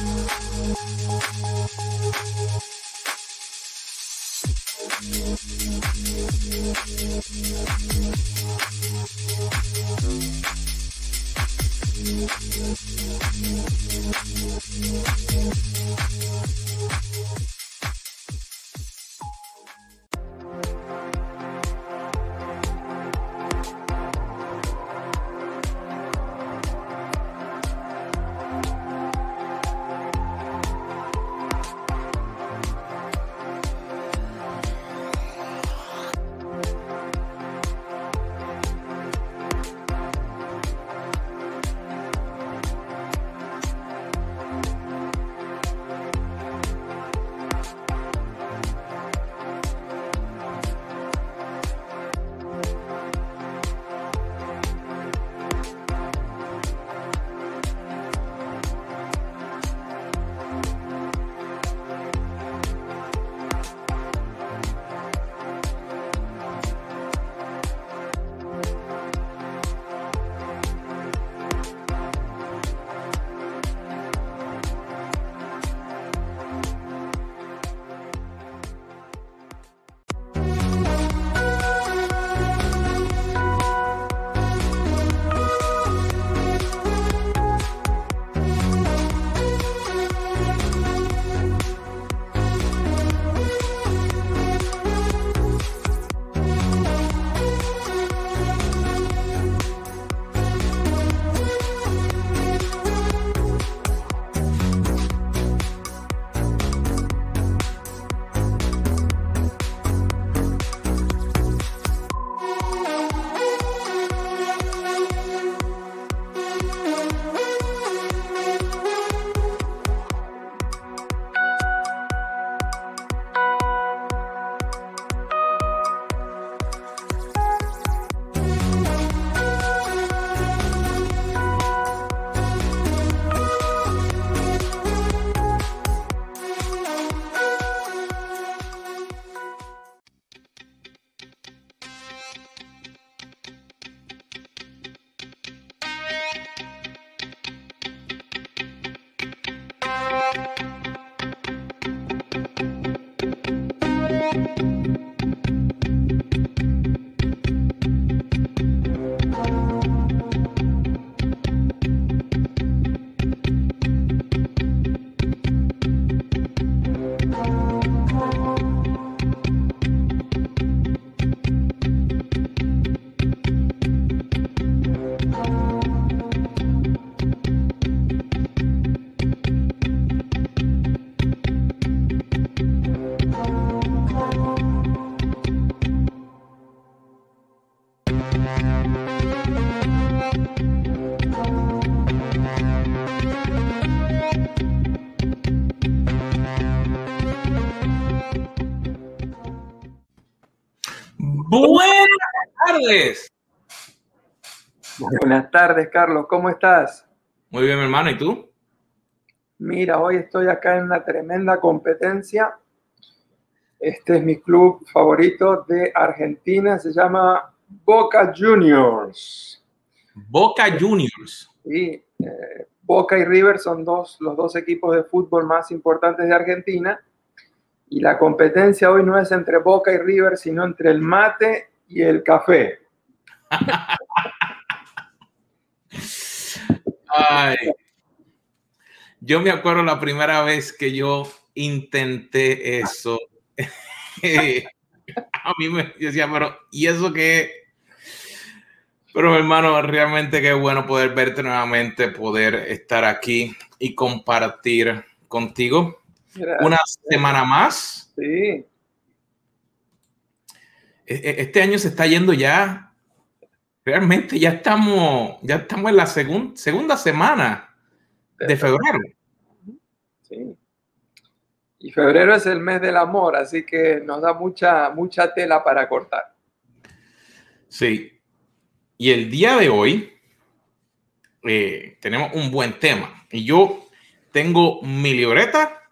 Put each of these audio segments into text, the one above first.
Música Buenas tardes, Carlos. ¿Cómo estás? Muy bien, mi hermano. ¿Y tú? Mira, hoy estoy acá en una tremenda competencia. Este es mi club favorito de Argentina. Se llama Boca Juniors. Boca Juniors. Sí, eh, Boca y River son dos, los dos equipos de fútbol más importantes de Argentina. Y la competencia hoy no es entre Boca y River, sino entre el mate y el café. Ay. Yo me acuerdo la primera vez que yo intenté eso. A mí me decía, pero ¿y eso qué? Pero hermano, realmente qué bueno poder verte nuevamente, poder estar aquí y compartir contigo una semana más. Sí. E, e, este año se está yendo ya. Realmente ya estamos, ya estamos en la segunda semana de febrero. Sí. Y febrero es el mes del amor, así que nos da mucha, mucha tela para cortar. Sí. Y el día de hoy eh, tenemos un buen tema. Y yo tengo mi libreta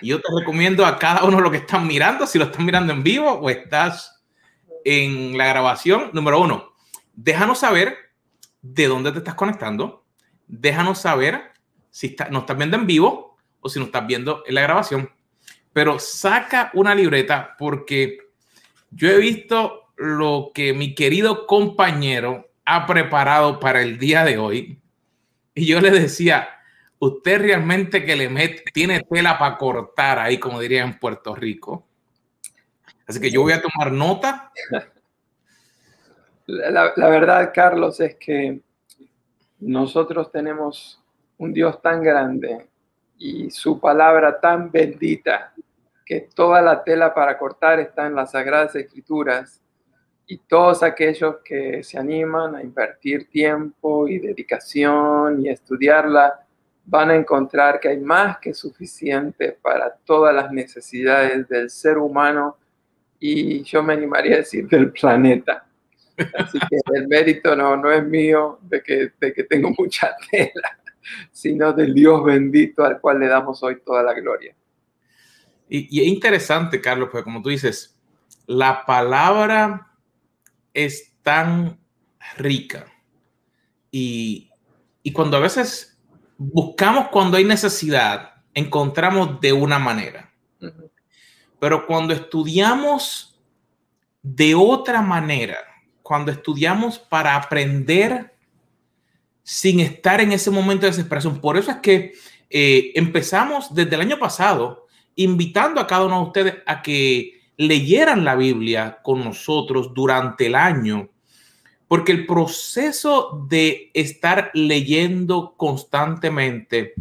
y yo te recomiendo a cada uno lo que están mirando, si lo están mirando en vivo o estás en la grabación. Número uno, déjanos saber de dónde te estás conectando, déjanos saber si está, nos estás viendo en vivo o si nos estás viendo en la grabación. Pero saca una libreta porque yo he visto lo que mi querido compañero ha preparado para el día de hoy. Y yo le decía, usted realmente que le mete, tiene tela para cortar ahí, como diría en Puerto Rico. Así que yo voy a tomar nota. La, la verdad, Carlos, es que nosotros tenemos un Dios tan grande y su palabra tan bendita que toda la tela para cortar está en las Sagradas Escrituras y todos aquellos que se animan a invertir tiempo y dedicación y estudiarla van a encontrar que hay más que suficiente para todas las necesidades del ser humano y yo me animaría a decir del planeta. Así que el mérito no, no es mío de que, de que tengo mucha tela, sino del Dios bendito al cual le damos hoy toda la gloria. Y, y es interesante, Carlos, porque como tú dices, la palabra es tan rica y, y cuando a veces buscamos cuando hay necesidad, encontramos de una manera. Pero cuando estudiamos de otra manera, cuando estudiamos para aprender sin estar en ese momento de desesperación. Por eso es que eh, empezamos desde el año pasado invitando a cada uno de ustedes a que leyeran la Biblia con nosotros durante el año, porque el proceso de estar leyendo constantemente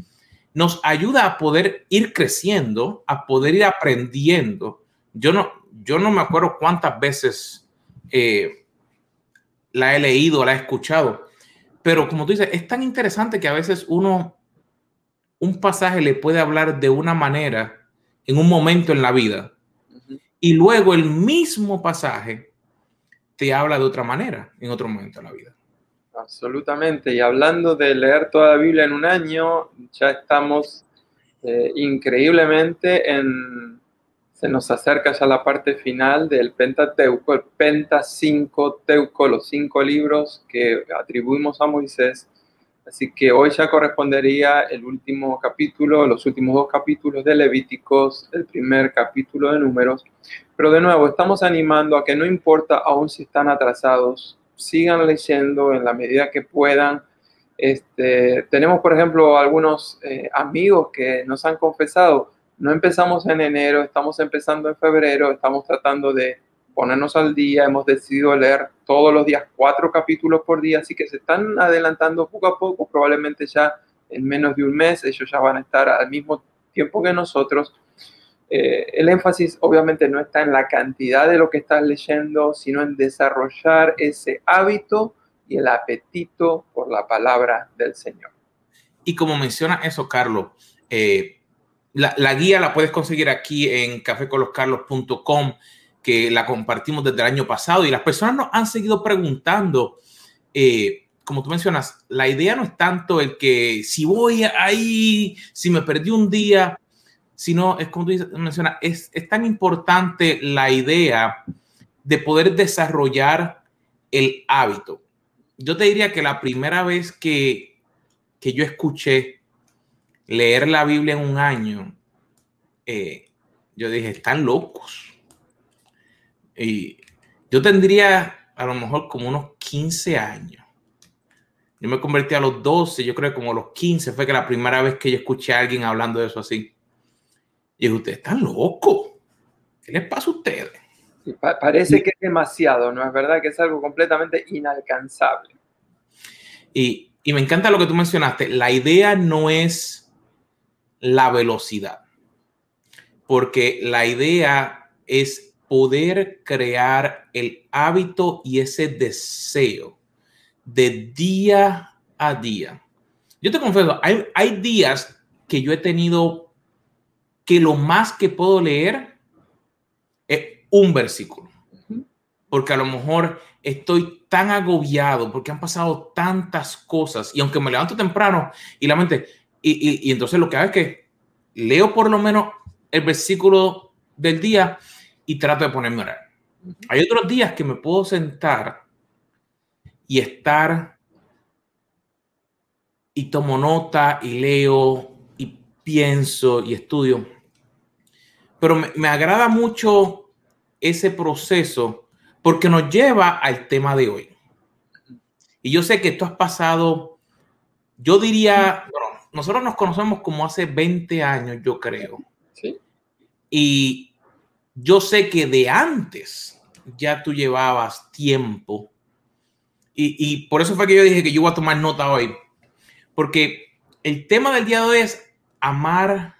nos ayuda a poder ir creciendo, a poder ir aprendiendo. Yo no, yo no me acuerdo cuántas veces eh, la he leído, la he escuchado. Pero como tú dices, es tan interesante que a veces uno, un pasaje le puede hablar de una manera en un momento en la vida y luego el mismo pasaje te habla de otra manera en otro momento en la vida. Absolutamente. Y hablando de leer toda la Biblia en un año, ya estamos eh, increíblemente en se nos acerca ya la parte final del Pentateuco, el Penta 5 Teuco, los cinco libros que atribuimos a Moisés. Así que hoy ya correspondería el último capítulo, los últimos dos capítulos de Levíticos, el primer capítulo de Números. Pero de nuevo, estamos animando a que no importa aún si están atrasados, sigan leyendo en la medida que puedan. Este, tenemos, por ejemplo, algunos eh, amigos que nos han confesado, no empezamos en enero, estamos empezando en febrero, estamos tratando de ponernos al día, hemos decidido leer todos los días cuatro capítulos por día, así que se están adelantando poco a poco, probablemente ya en menos de un mes ellos ya van a estar al mismo tiempo que nosotros. Eh, el énfasis obviamente no está en la cantidad de lo que estás leyendo, sino en desarrollar ese hábito y el apetito por la palabra del Señor. Y como menciona eso, Carlos, eh, la, guía la puedes conseguir aquí en cafécoloscarlos.com, que la compartimos desde el año pasado y las personas nos han seguido preguntando, eh, como tú mencionas, la idea no es tanto el que si voy ahí, si me perdí un día, sino es como tú mencionas, es, es tan importante la idea de poder desarrollar el hábito. Yo te diría que la primera vez que, que yo escuché leer la Biblia en un año, eh, yo dije, están locos. Y yo tendría a lo mejor como unos 15 años. Yo me convertí a los 12, yo creo que como los 15 fue que la primera vez que yo escuché a alguien hablando de eso así. Y dije, ustedes están locos. ¿Qué les pasa a ustedes? parece que es demasiado, ¿no? Es verdad que es algo completamente inalcanzable. Y, y me encanta lo que tú mencionaste. La idea no es la velocidad. Porque la idea es poder crear el hábito y ese deseo de día a día. Yo te confieso, hay, hay días que yo he tenido que lo más que puedo leer es un versículo. Porque a lo mejor estoy tan agobiado porque han pasado tantas cosas y aunque me levanto temprano y la mente, y, entonces lo que hago es que leo por lo menos el versículo del día y trato de ponerme a orar. Hay otros días que me puedo sentar y estar y tomo nota y leo y pienso y estudio. Pero me, me agrada mucho ese proceso porque nos lleva al tema de hoy. Y yo sé que tú has pasado, yo diría, bueno, nosotros nos conocemos como hace 20 años, yo creo. Sí. Y yo sé que de antes ya tú llevabas tiempo. Y, y por eso fue que yo dije que yo voy a tomar nota hoy. Porque el tema del día de hoy es amar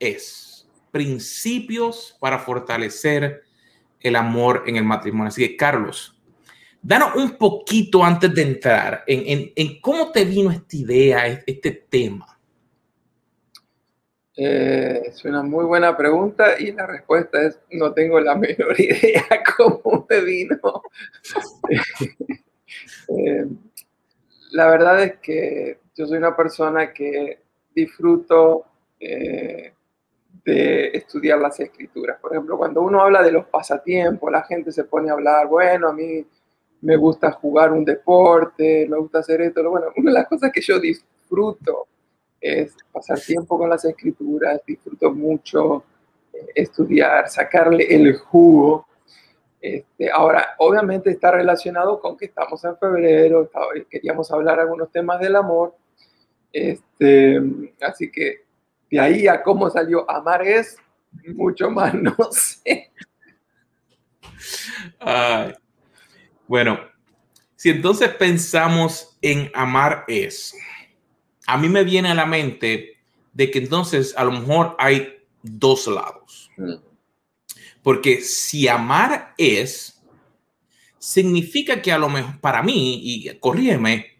es principios para fortalecer el amor en el matrimonio. Así que, Carlos, danos un poquito antes de entrar en, en, cómo te vino esta idea, este tema. Eh, es una muy buena pregunta y la respuesta es no tengo la menor idea cómo me vino. eh, la verdad es que yo soy una persona que disfruto eh, de estudiar las escrituras. Por ejemplo, cuando uno habla de los pasatiempos, la gente se pone a hablar, bueno, a mí me gusta jugar un deporte, me gusta hacer esto. Bueno, una de las cosas que yo disfruto es pasar tiempo con las escrituras, disfruto mucho eh, estudiar, sacarle el jugo. Este, ahora, obviamente está relacionado con que estamos en febrero, queríamos hablar algunos temas del amor, este, así que de ahí a cómo salió amar es mucho más, no sé. Bueno, si entonces pensamos en amar es, a mí me viene a la mente de que entonces a lo mejor hay dos lados. Porque si amar es, significa que a lo mejor, para mí, y corrígeme,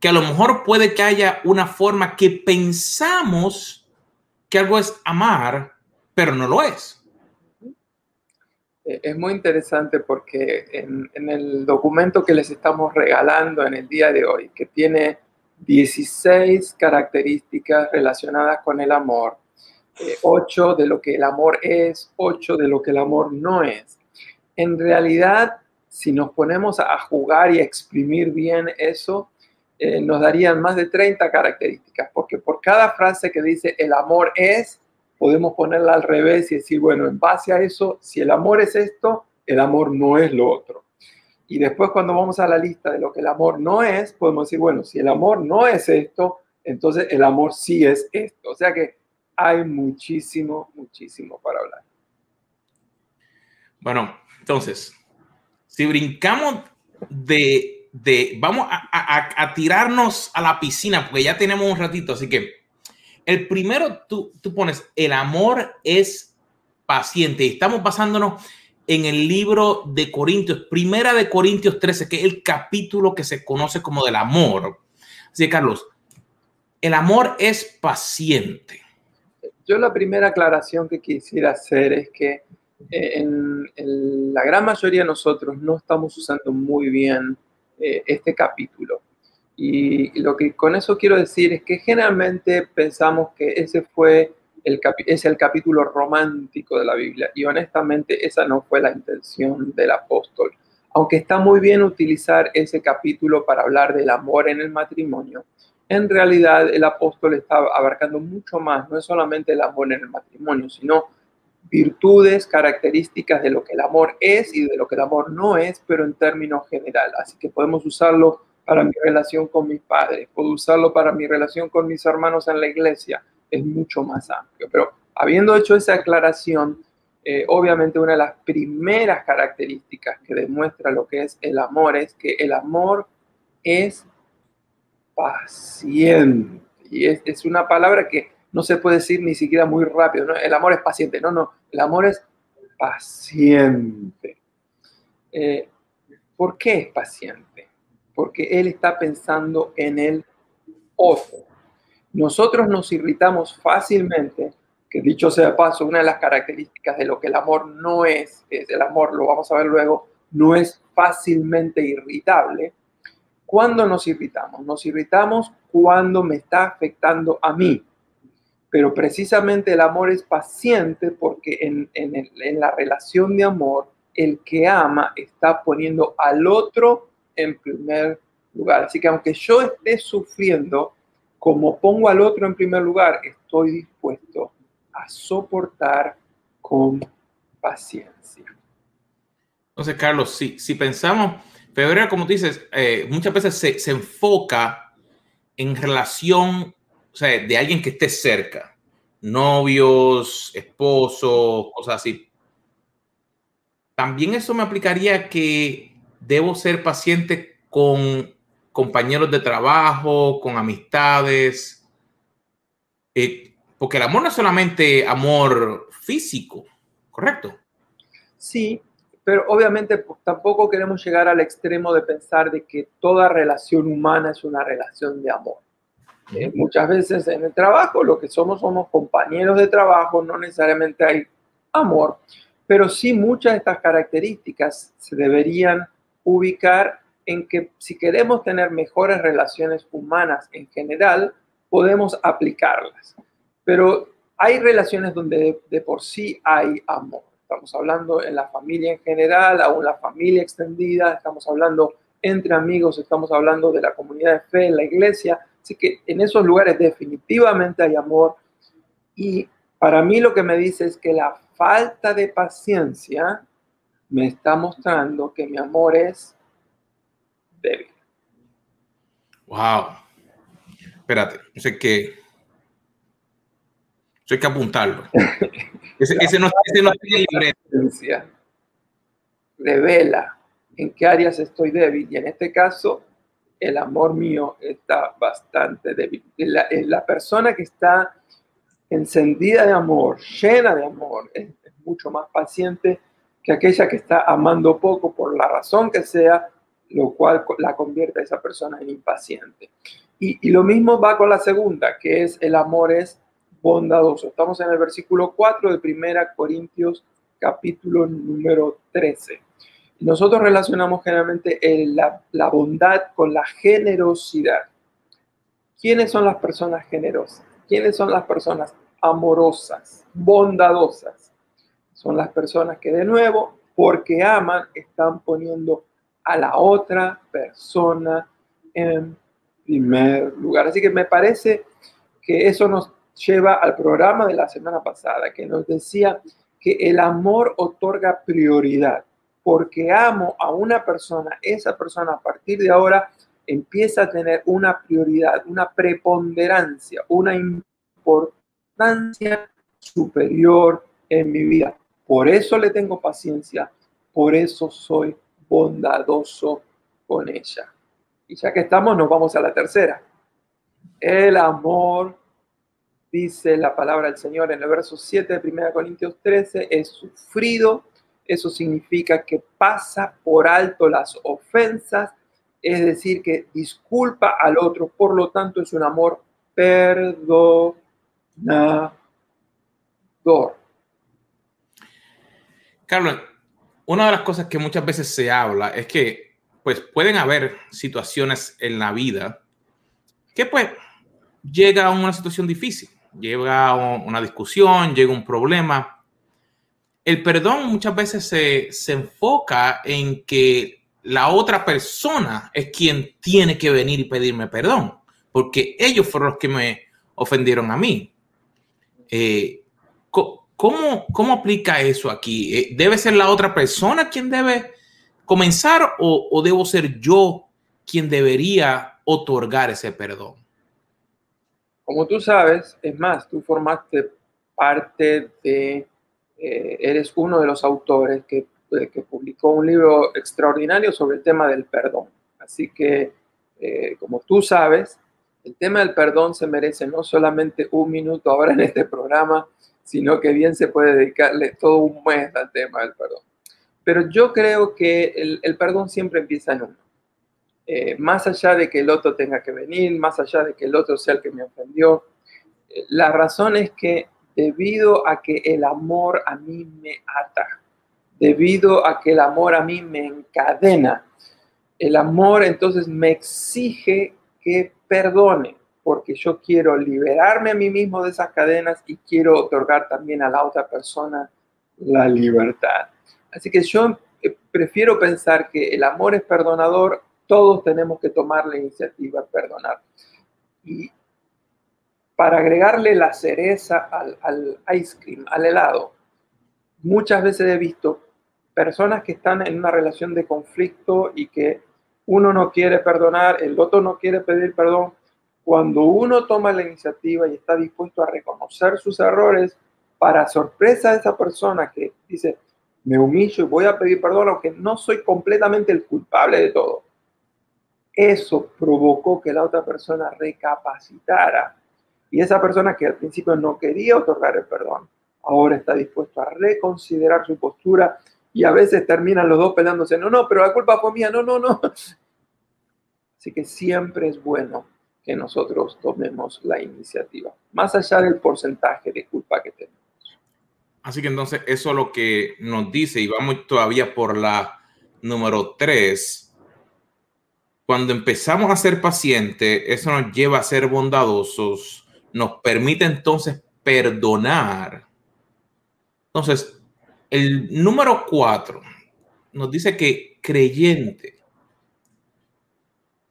que a lo mejor puede que haya una forma que pensamos que algo es amar, pero no lo es. Es muy interesante porque en, en el documento que les estamos regalando en el día de hoy, que tiene 16 características relacionadas con el amor, eh, 8 de lo que el amor es, 8 de lo que el amor no es. En realidad, si nos ponemos a jugar y a exprimir bien eso, eh, nos darían más de 30 características, porque por cada frase que dice el amor es, podemos ponerla al revés y decir, bueno, en base a eso, si el amor es esto, el amor no es lo otro. Y después cuando vamos a la lista de lo que el amor no es, podemos decir, bueno, si el amor no es esto, entonces el amor sí es esto. O sea que hay muchísimo, muchísimo para hablar. Bueno, entonces, si brincamos de, de vamos a, a, a, tirarnos a la piscina, porque ya tenemos un ratito, así que el primero tú, tú pones, el amor es paciente, estamos pasándonos en el libro de Corintios, primera de Corintios 13, que es el capítulo que se conoce como del amor. Así que, Carlos, el amor es paciente. Yo la primera aclaración que quisiera hacer es que eh, en, en, la gran mayoría de nosotros no estamos usando muy bien eh, este capítulo. Y, lo que con eso quiero decir es que generalmente pensamos que ese fue el es el capítulo romántico de la Biblia y honestamente esa no fue la intención del apóstol. Aunque está muy bien utilizar ese capítulo para hablar del amor en el matrimonio, en realidad el apóstol está abarcando mucho más, no es solamente el amor en el matrimonio, sino virtudes, características de lo que el amor es y de lo que el amor no es, pero en términos general. Así que podemos usarlo para mi relación con mis padres, puedo usarlo para mi relación con mis hermanos en la iglesia, es mucho más amplio. Pero habiendo hecho esa aclaración, eh, obviamente una de las primeras características que demuestra lo que es el amor es que el amor es paciente. Y es, es una palabra que no se puede decir ni siquiera muy rápido. El amor es paciente. No, no. El amor es paciente. Eh, ¿Por qué es paciente? Porque él está pensando en el otro. Nosotros nos irritamos fácilmente, que dicho sea paso, una de las características de lo que el amor no es, es el amor, lo vamos a ver luego, no es fácilmente irritable. ¿Cuándo nos irritamos? Nos irritamos cuando me está afectando a mí. Pero precisamente el amor es paciente porque en, en, el, en la relación de amor, el que ama está poniendo al otro en primer lugar. Así que aunque yo esté sufriendo, como pongo al otro en primer lugar, estoy dispuesto a soportar con paciencia. Entonces, Carlos, si, si pensamos, febrero, como tú dices, eh, muchas veces se, se, enfoca en relación, o sea, de alguien que esté cerca, novios, esposos, cosas así. También eso me aplicaría que debo ser paciente con compañeros de trabajo, con amistades. Eh, porque el amor no es solamente amor físico, ¿correcto? Sí, pero obviamente pues, tampoco queremos llegar al extremo de pensar de que toda relación humana es una relación de amor. Muchas veces en el trabajo lo que somos somos compañeros de trabajo, no necesariamente hay amor, pero sí muchas de estas características se deberían ubicar en que si queremos tener mejores relaciones humanas en general, podemos aplicarlas. Pero hay relaciones donde de, por sí hay amor. Estamos hablando en la familia en general, aún la familia extendida, estamos hablando entre amigos, estamos hablando de la comunidad de fe, en la iglesia. Así que en esos lugares definitivamente hay amor. Y para mí lo que me dice es que la falta de paciencia me está mostrando que mi amor es débil. Wow. Espérate, sé qué hay que apuntarlo. Ese, ese no, ese no tiene Revela en qué áreas estoy débil y en este caso el amor mío está bastante débil. La, la persona que está encendida de amor, llena de amor, es, mucho más paciente que aquella que está amando poco por la razón que sea, lo cual la convierte a esa persona en impaciente. Y, y lo mismo va con la segunda, que es el amor es bondadoso. Estamos en el versículo 4 de Primera Corintios capítulo número 13. Nosotros relacionamos generalmente la, bondad con la generosidad. ¿Quiénes son las personas generosas? ¿Quiénes son las personas amorosas, bondadosas? Son las personas que de nuevo, porque aman, están poniendo a la otra persona en primer lugar. Así que me parece que eso nos lleva al programa de la semana pasada, que nos decía que el amor otorga prioridad. Porque amo a una persona, esa persona a partir de ahora empieza a tener una prioridad, una preponderancia, una importancia superior en mi vida. Por eso le tengo paciencia, por eso soy bondadoso con ella. Y ya que estamos, nos vamos a la tercera. El amor dice la palabra del Señor en el verso 7 de 1 Corintios 13, es sufrido. Eso significa que pasa por alto las ofensas, es decir, que disculpa al otro, por lo tanto es un amor perdonador. Carlos, una de las cosas que muchas veces se habla es que pues pueden haber situaciones en la vida que pues llega a una situación difícil llega una discusión, llega un problema. El perdón muchas veces se, se enfoca en que la otra persona es quien tiene que venir y pedirme perdón, porque ellos fueron los que me ofendieron a mí. Eh, ¿cómo, ¿Cómo aplica eso aquí? Eh, ¿Debe ser la otra persona quien debe comenzar o, o debo ser yo quien debería otorgar ese perdón? Como tú sabes, es más, tú formaste parte de, eh, eres uno de los autores que, eh, que, publicó un libro extraordinario sobre el tema del perdón. Así que, eh, como tú sabes, el tema del perdón se merece no solamente un minuto ahora en este programa, sino que bien se puede dedicarle todo un mes al tema del perdón. Pero yo creo que el, el perdón siempre empieza en uno. Eh, más allá de que el otro tenga que venir, más allá de que el otro sea el que me ofendió. Eh, la razón es que debido a que el amor a mí me ata, debido a que el amor a mí me encadena, el amor entonces me exige que perdone, porque yo quiero liberarme a mí mismo de esas cadenas y quiero otorgar también a la otra persona la libertad. Así que yo eh, prefiero pensar que el amor es perdonador todos tenemos que tomar la iniciativa de perdonar. Y para agregarle la cereza al, ice cream, al helado. Muchas veces he visto personas que están en una relación de conflicto y que uno no quiere perdonar, el otro no quiere pedir perdón. Cuando uno toma la iniciativa y está dispuesto a reconocer sus errores, para sorpresa de esa persona que dice, me humillo y voy a pedir perdón, aunque no soy completamente el culpable de todo. Eso provocó que la otra persona recapacitara. Y esa persona que al principio no quería otorgar el perdón, ahora está dispuesto a reconsiderar su postura y a veces terminan los dos peleándose, no, no, pero la culpa fue mía, no, no, no. Así que siempre es bueno que nosotros tomemos la iniciativa, más allá del porcentaje de culpa que tenemos. Así que entonces eso es lo que nos dice, y vamos todavía por la número tres. Cuando empezamos a ser pacientes, eso nos lleva a ser bondadosos, nos permite entonces perdonar. Entonces, el número cuatro nos dice que creyente.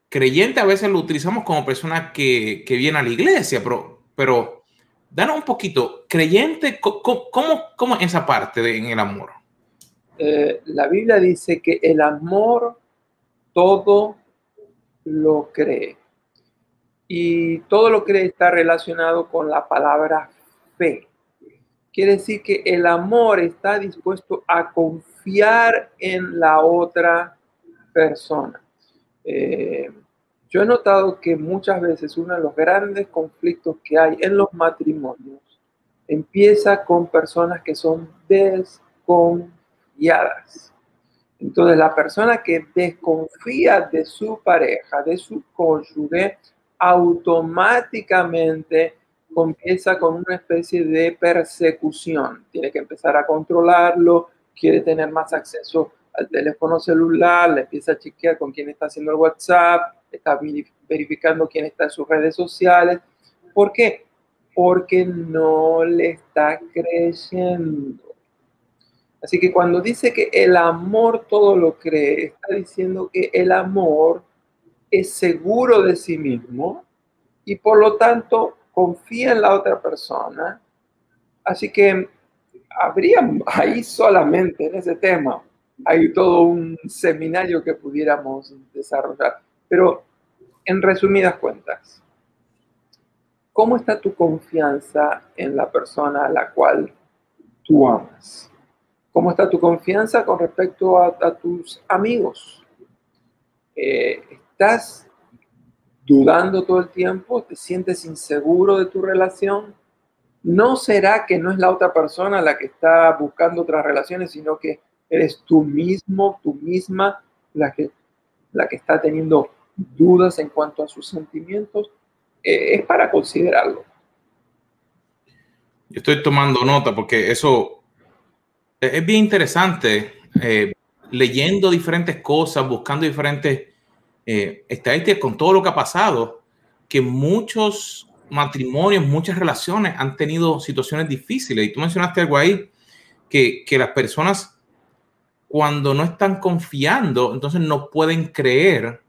Creyente a veces lo utilizamos como persona que, que viene a la iglesia, pero, pero danos un poquito, creyente, ¿cómo, cómo, esa parte de, en el amor? Eh, la Biblia dice que el amor todo lo cree. Y todo lo cree está relacionado con la palabra fe. Quiere decir que el amor está dispuesto a confiar en la otra persona. Eh, yo he notado que muchas veces uno de los grandes conflictos que hay en los matrimonios empieza con personas que son desconfiadas. Entonces la persona que desconfía de su pareja, de su cónyuge, automáticamente comienza con una especie de persecución. Tiene que empezar a controlarlo, quiere tener más acceso al teléfono celular, le empieza a chequear con quién está haciendo el WhatsApp, está verificando quién está en sus redes sociales. ¿Por qué? Porque no le está creyendo. Así que cuando dice que el amor todo lo cree, está diciendo que el amor es seguro de sí mismo y por lo tanto confía en la otra persona. Así que habría ahí solamente en ese tema, hay todo un seminario que pudiéramos desarrollar. Pero en resumidas cuentas, ¿cómo está tu confianza en la persona a la cual tú amas? ¿Cómo está tu confianza con respecto a, tus amigos? Eh, ¿Estás dudando todo el tiempo? ¿Te sientes inseguro de tu relación? ¿No será que no es la otra persona la que está buscando otras relaciones, sino que eres tú mismo, tú misma, la que, la que está teniendo dudas en cuanto a sus sentimientos, eh, es para considerarlo. Yo estoy tomando nota porque eso es bien interesante, eh, leyendo diferentes cosas, buscando diferentes eh, estadísticas con todo lo que ha pasado, que muchos matrimonios, muchas relaciones han tenido situaciones difíciles. Y tú mencionaste algo ahí, que, que las personas cuando no están confiando, entonces no pueden creer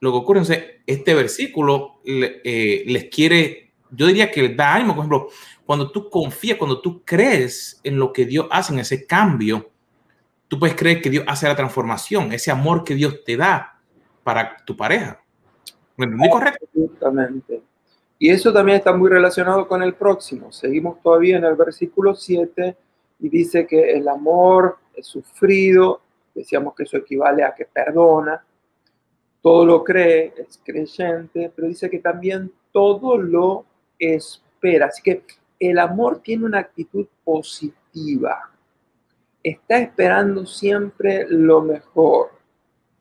lo que ocurre. Entonces, este versículo eh, les quiere, yo diría que les da ánimo, por ejemplo, cuando tú confías, cuando tú crees en lo que Dios hace, en ese cambio, tú puedes creer que Dios hace la transformación, ese amor que Dios te da para tu pareja. ¿Me entendí correcto? Justamente. Y eso también está muy relacionado con el próximo. Seguimos todavía en el versículo 7 y dice que el amor es sufrido, decíamos que eso equivale a que perdona, todo lo cree, es creyente, pero dice que también todo lo espera. Así que el amor tiene una actitud positiva. Está esperando siempre lo mejor.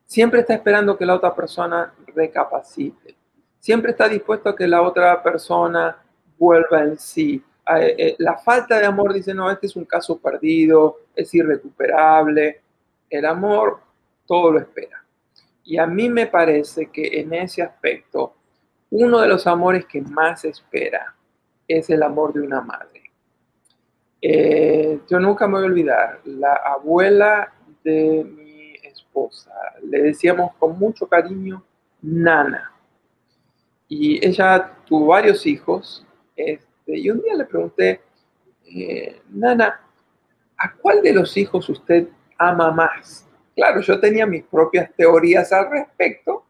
Siempre está esperando que la otra persona recapacite. Siempre está dispuesto a que la otra persona vuelva en sí. Eh, eh, la falta de amor dice, no, este es un caso perdido, es irrecuperable. El amor todo lo espera. Y a mí me parece que en ese aspecto, uno de los amores que más espera es el amor de una madre. Eh, yo nunca me voy a olvidar, la abuela de mi le decíamos con mucho cariño, Nana. Y ella tuvo varios hijos. Este, y un día le pregunté, eh, Nana, ¿a cuál de los hijos usted ama más? Claro, yo tenía mis propias teorías al respecto.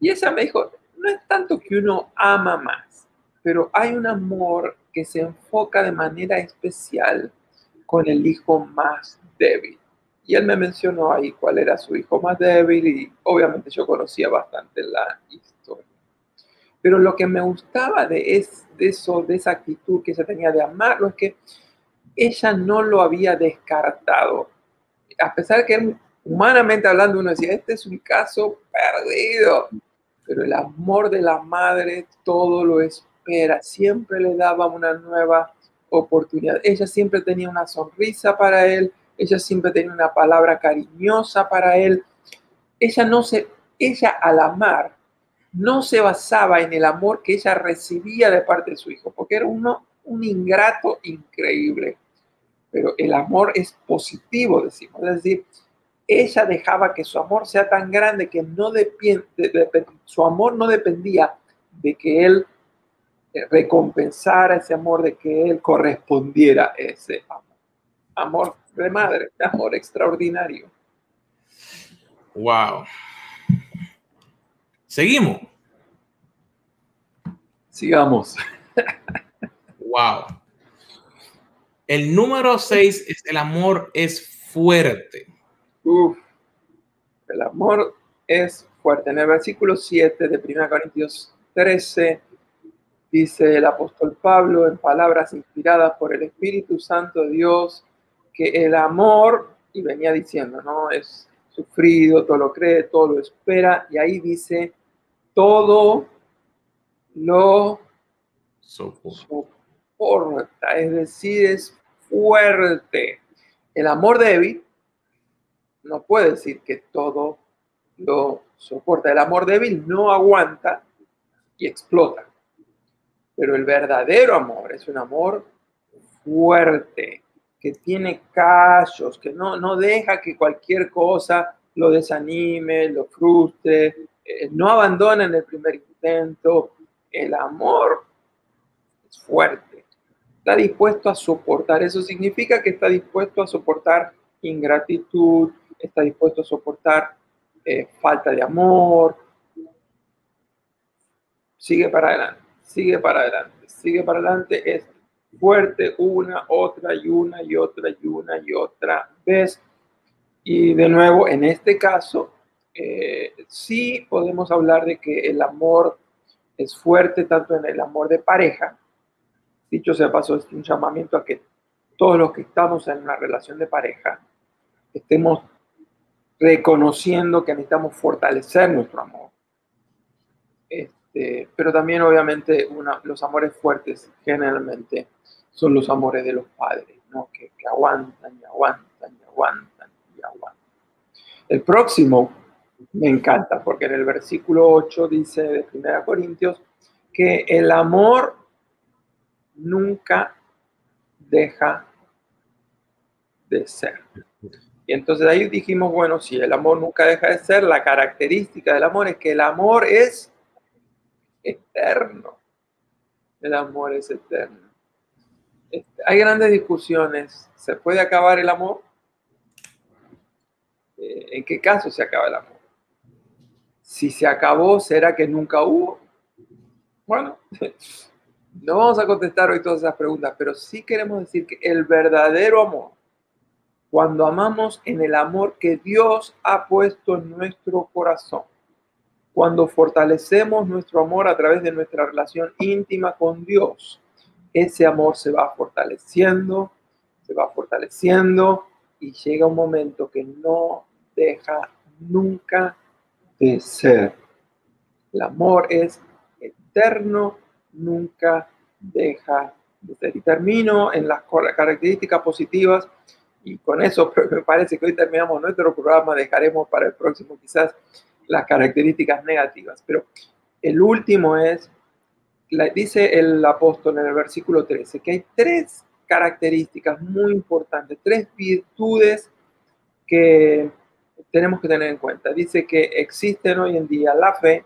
Y ella me dijo, no es tanto que uno ama más, pero hay un amor que se enfoca de manera especial con el hijo más débil. Y él me mencionó ahí cuál era su hijo más débil y obviamente yo conocía bastante la historia. Pero lo que me gustaba de, es, de eso, de esa actitud que ella tenía de amarlo, es que ella no lo había descartado. A pesar que humanamente hablando uno decía, este es un caso perdido, pero el amor de la madre todo lo espera, siempre le daba una nueva oportunidad. Ella siempre tenía una sonrisa para él, ella siempre tenía una palabra cariñosa para él. Ella no se, ella al amar no se basaba en el amor que ella recibía de parte de su hijo, porque era uno, un ingrato increíble. Pero el amor es positivo, decimos. Es decir, ella dejaba que su amor sea tan grande que no su amor no dependía de que él eh, recompensara ese amor, de que él correspondiera ese amor. Amor de madre, amor extraordinario. Wow. Seguimos. Sigamos. Wow. El número 6 es el amor es fuerte. Uf, el amor es fuerte. En el versículo 7 de 1 Corintios 13 dice el apóstol Pablo en palabras inspiradas por el Espíritu Santo de Dios que el amor, y venía diciendo, ¿no? Es sufrido, todo lo cree, todo lo espera, y ahí dice, todo lo soporta, es decir, es fuerte. El amor débil no puede decir que todo lo soporta. El amor débil no aguanta y explota. Pero el verdadero amor es un amor fuerte, que tiene callos, que no, no deja que cualquier cosa lo desanime, lo frustre, eh, no abandona en el primer intento. El amor es fuerte, está dispuesto a soportar. Eso significa que está dispuesto a soportar ingratitud, está dispuesto a soportar eh, falta de amor. Sigue para adelante, sigue para adelante, sigue para adelante. Es fuerte una, otra y una y otra y una y otra vez. Y de nuevo, en este caso, eh, sí podemos hablar de que el amor es fuerte tanto en el amor de pareja. Dicho sea paso, es un llamamiento a que todos los que estamos en una relación de pareja estemos reconociendo que necesitamos fortalecer nuestro amor. Este, pero también obviamente los amores fuertes generalmente son los amores de los padres, que aguantan y aguantan y aguantan y aguantan. El próximo me encanta porque en el versículo 8 dice de 1 Corintios que el amor nunca deja de ser. Y entonces ahí dijimos, bueno, si el amor nunca deja de ser, la característica del amor es que el amor es eterno. El amor es eterno. Este, hay grandes discusiones. ¿Se puede acabar el amor? Eh, ¿En qué caso se acaba el amor? Si se acabó, ¿será que nunca hubo? Bueno, no vamos a contestar hoy todas esas preguntas, pero sí queremos decir que el verdadero amor cuando amamos en el amor que Dios ha puesto en nuestro corazón, cuando fortalecemos nuestro amor a través de nuestra relación íntima con Dios, ese amor se va fortaleciendo, se va fortaleciendo y llega un momento que no deja nunca de ser. El amor es eterno, nunca deja de ser. Y termino en las características positivas y con eso me parece que hoy terminamos nuestro programa, dejaremos para el próximo quizás las características negativas. Pero el último es, dice el apóstol en el versículo 13, que hay tres características muy importantes, tres virtudes que tenemos que tener en cuenta. Dice que existen hoy en día la fe,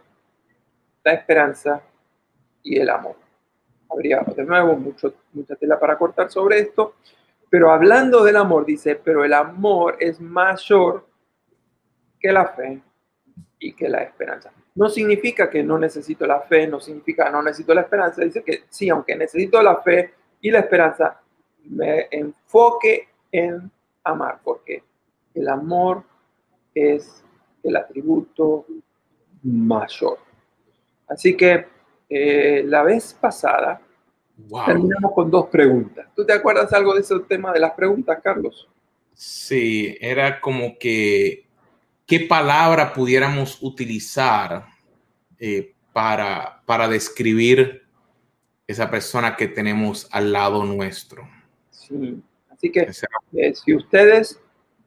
la esperanza y el amor. Habría de nuevo mucho, mucha tela para cortar sobre esto, pero hablando del amor, dice, pero el amor es mayor que la fe y que la esperanza. No significa que no necesito la fe, no significa que no necesito la esperanza. Dice que sí, aunque necesito la fe y la esperanza, me enfoque en amar, porque el amor es el atributo mayor. Así que eh, la vez pasada terminamos con dos preguntas. ¿Tú te acuerdas algo de ese tema de las preguntas, Carlos? Sí, era como que qué palabra pudiéramos utilizar eh, para, para describir esa persona que tenemos al lado nuestro. Sí, así que eh, si ustedes,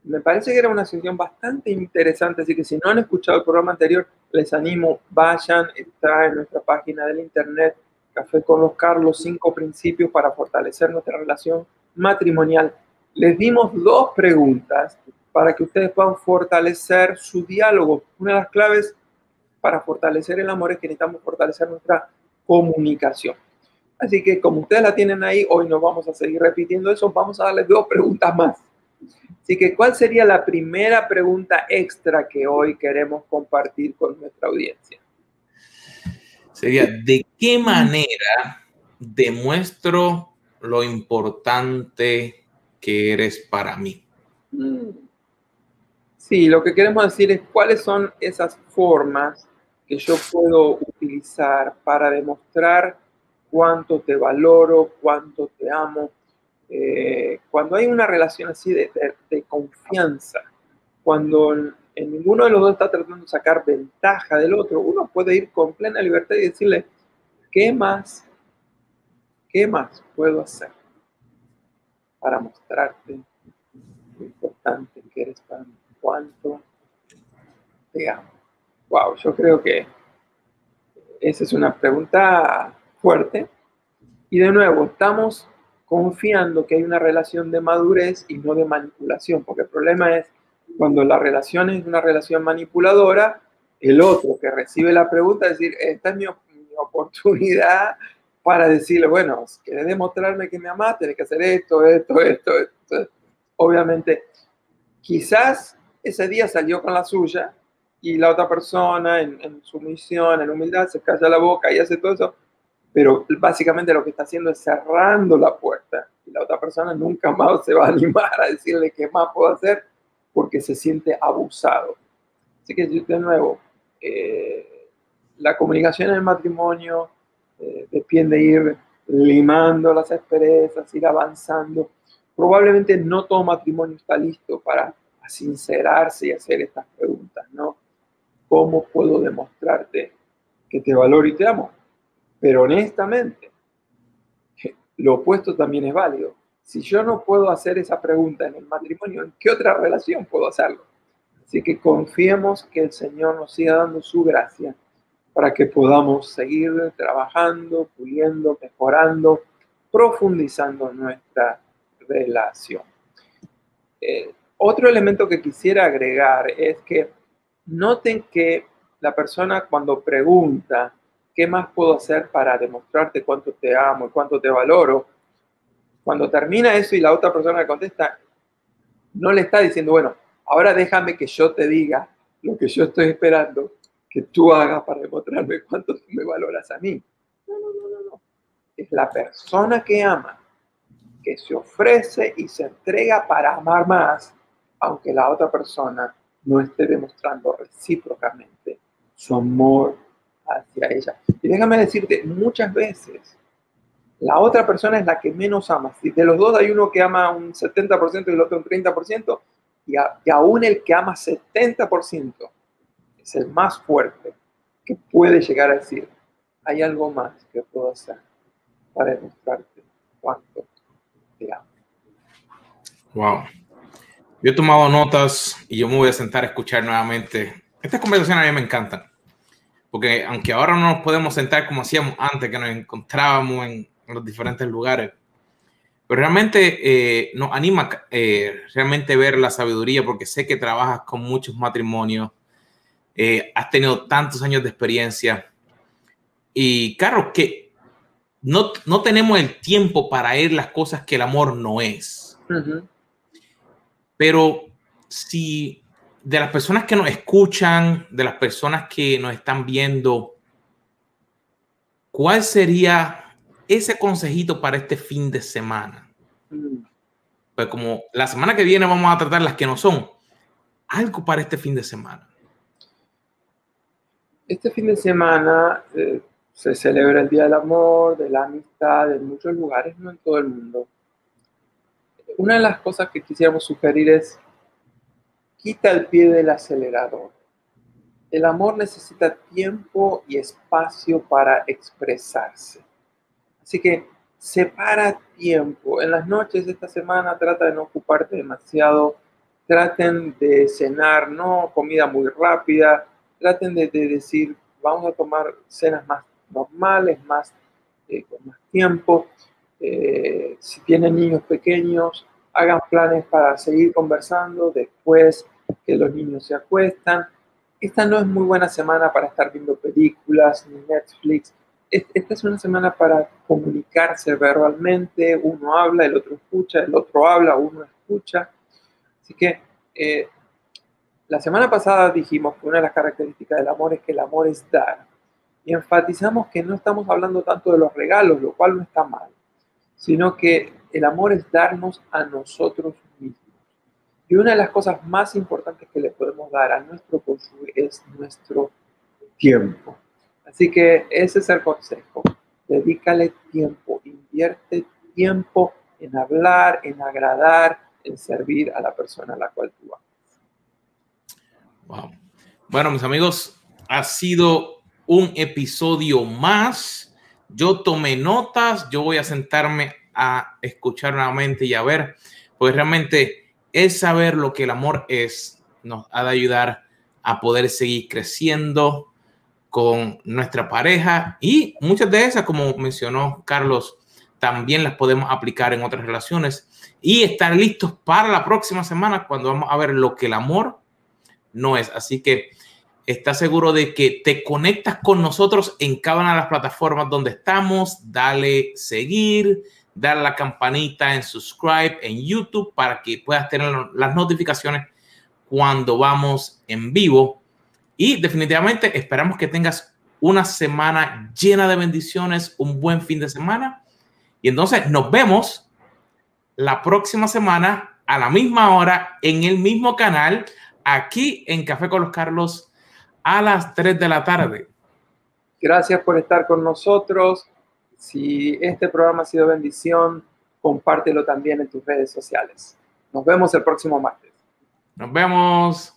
me parece que era una sesión bastante interesante, así que si no han escuchado el programa anterior, les animo, vayan, está en nuestra página del internet, Café con los Carlos, cinco principios para fortalecer nuestra relación matrimonial. Les dimos dos preguntas para que ustedes puedan fortalecer su diálogo. Una de las claves para fortalecer el amor es que necesitamos fortalecer nuestra comunicación. Así que como ustedes la tienen ahí, hoy nos vamos a seguir repitiendo eso. Vamos a darles dos preguntas más. Así que, ¿cuál sería la primera pregunta extra que hoy queremos compartir con nuestra audiencia? Sería, ¿de qué manera demuestro lo importante que eres para mí? Mm. Sí, lo que queremos decir es cuáles son esas formas que yo puedo utilizar para demostrar cuánto te valoro, cuánto te amo. Eh, cuando hay una relación así de, confianza, cuando en, ninguno de los dos está tratando de sacar ventaja del otro, uno puede ir con plena libertad y decirle, ¿qué más? ¿Qué más puedo hacer para mostrarte lo importante que eres para mí? Cuánto amo. Wow, yo creo que esa es una pregunta fuerte. Y de nuevo, estamos confiando que hay una relación de madurez y no de manipulación, porque el problema es cuando la relación es una relación manipuladora, el otro que recibe la pregunta es decir, esta es mi, oportunidad para decirle, bueno, si quieres demostrarme que me amas, tienes que hacer esto, esto, esto, esto. Obviamente, quizás ese día salió con la suya y la otra persona en, su misión, en humildad, se calla la boca y hace todo eso, pero básicamente lo que está haciendo es cerrando la puerta y la otra persona nunca más se va a animar a decirle qué más puedo hacer porque se siente abusado. Así que de nuevo, eh, la comunicación en el matrimonio eh, depende de ir limando las asperezas, ir avanzando. Probablemente no todo matrimonio está listo para sincerarse y hacer estas preguntas, ¿no? ¿Cómo puedo demostrarte que te valoro y te amo? Pero honestamente, lo opuesto también es válido. Si yo no puedo hacer esa pregunta en el matrimonio, ¿en qué otra relación puedo hacerlo? Así que confiemos que el Señor nos siga dando su gracia para que podamos seguir trabajando, puliendo, mejorando, profundizando nuestra relación. Eh, otro elemento que quisiera agregar es que noten que la persona cuando pregunta, ¿qué más puedo hacer para demostrarte cuánto te amo y cuánto te valoro? Cuando termina eso y la otra persona le contesta, no le está diciendo, bueno, ahora déjame que yo te diga lo que yo estoy esperando que tú hagas para demostrarme cuánto me valoras a mí. No, no, no, no. Es la persona que ama, que se ofrece y se entrega para amar más aunque la otra persona no esté demostrando recíprocamente su amor hacia ella. Y déjame decirte, muchas veces la otra persona es la que menos ama. Si de los dos hay uno que ama un 70% y el otro un 30%, y, y aún el que ama 70% es el más fuerte que puede llegar a decir, hay algo más que puedo hacer para demostrarte cuánto te amo. Wow. Yo he tomado notas y yo me voy a sentar a escuchar nuevamente. Estas conversaciones a mí me encantan. Porque aunque ahora no nos podemos sentar como hacíamos antes, que nos encontrábamos en, los diferentes lugares, pero realmente eh, nos anima eh, realmente ver la sabiduría, porque sé que trabajas con muchos matrimonios, eh, has tenido tantos años de experiencia Y claro, que no, no tenemos el tiempo para ir las cosas que el amor no es. Pero si de las personas que nos escuchan, de las personas que nos están viendo, ¿cuál sería ese consejito para este fin de semana? Mm. Pues como la semana que viene vamos a tratar las que no son, algo para este fin de semana. Este fin de semana eh, se celebra el Día del Amor, de la Amistad, en muchos lugares, no en todo el mundo. Una de las cosas que quisiéramos sugerir es quita el pie del acelerador. El amor necesita tiempo y espacio para expresarse. Así que separa tiempo. En las noches de esta semana trata de no ocuparte demasiado. Traten de cenar, no comida muy rápida. Traten de, decir, vamos a tomar cenas más normales, más eh, con más tiempo. Eh, si tienen niños pequeños, hagan planes para seguir conversando después que los niños se acuestan. Esta no es muy buena semana para estar viendo películas ni Netflix. Esta es una semana para comunicarse verbalmente. Uno habla, el otro escucha, el otro habla, uno escucha. Así que eh, la semana pasada dijimos que una de las características del amor es que el amor es dar. Y enfatizamos que no estamos hablando tanto de los regalos, lo cual no está mal, sino que el amor es darnos a nosotros mismos. Y una de las cosas más importantes que le podemos dar a nuestro cónyuge es nuestro tiempo. Así que ese es el consejo. Dedícale tiempo, invierte tiempo en hablar, en agradar, en servir a la persona a la cual tú amas. Wow. Bueno, mis amigos, ha sido un episodio más. Yo tomé notas, yo voy a sentarme a escuchar nuevamente y a ver, pues realmente es saber lo que el amor es, nos ha de ayudar a poder seguir creciendo con nuestra pareja y muchas de esas, como mencionó Carlos, también las podemos aplicar en otras relaciones y estar listos para la próxima semana cuando vamos a ver lo que el amor no es. Así que está seguro de que te conectas con nosotros en cada una de las plataformas donde estamos. Dale seguir, dar la campanita en subscribe en YouTube para que puedas tener las notificaciones cuando vamos en vivo. Y definitivamente esperamos que tengas una semana llena de bendiciones, un buen fin de semana. Y entonces nos vemos la próxima semana a la misma hora en el mismo canal, aquí en Café con los Carlos a las 3 de la tarde. Gracias por estar con nosotros. Si este programa ha sido bendición, compártelo también en tus redes sociales. Nos vemos el próximo martes. Nos vemos.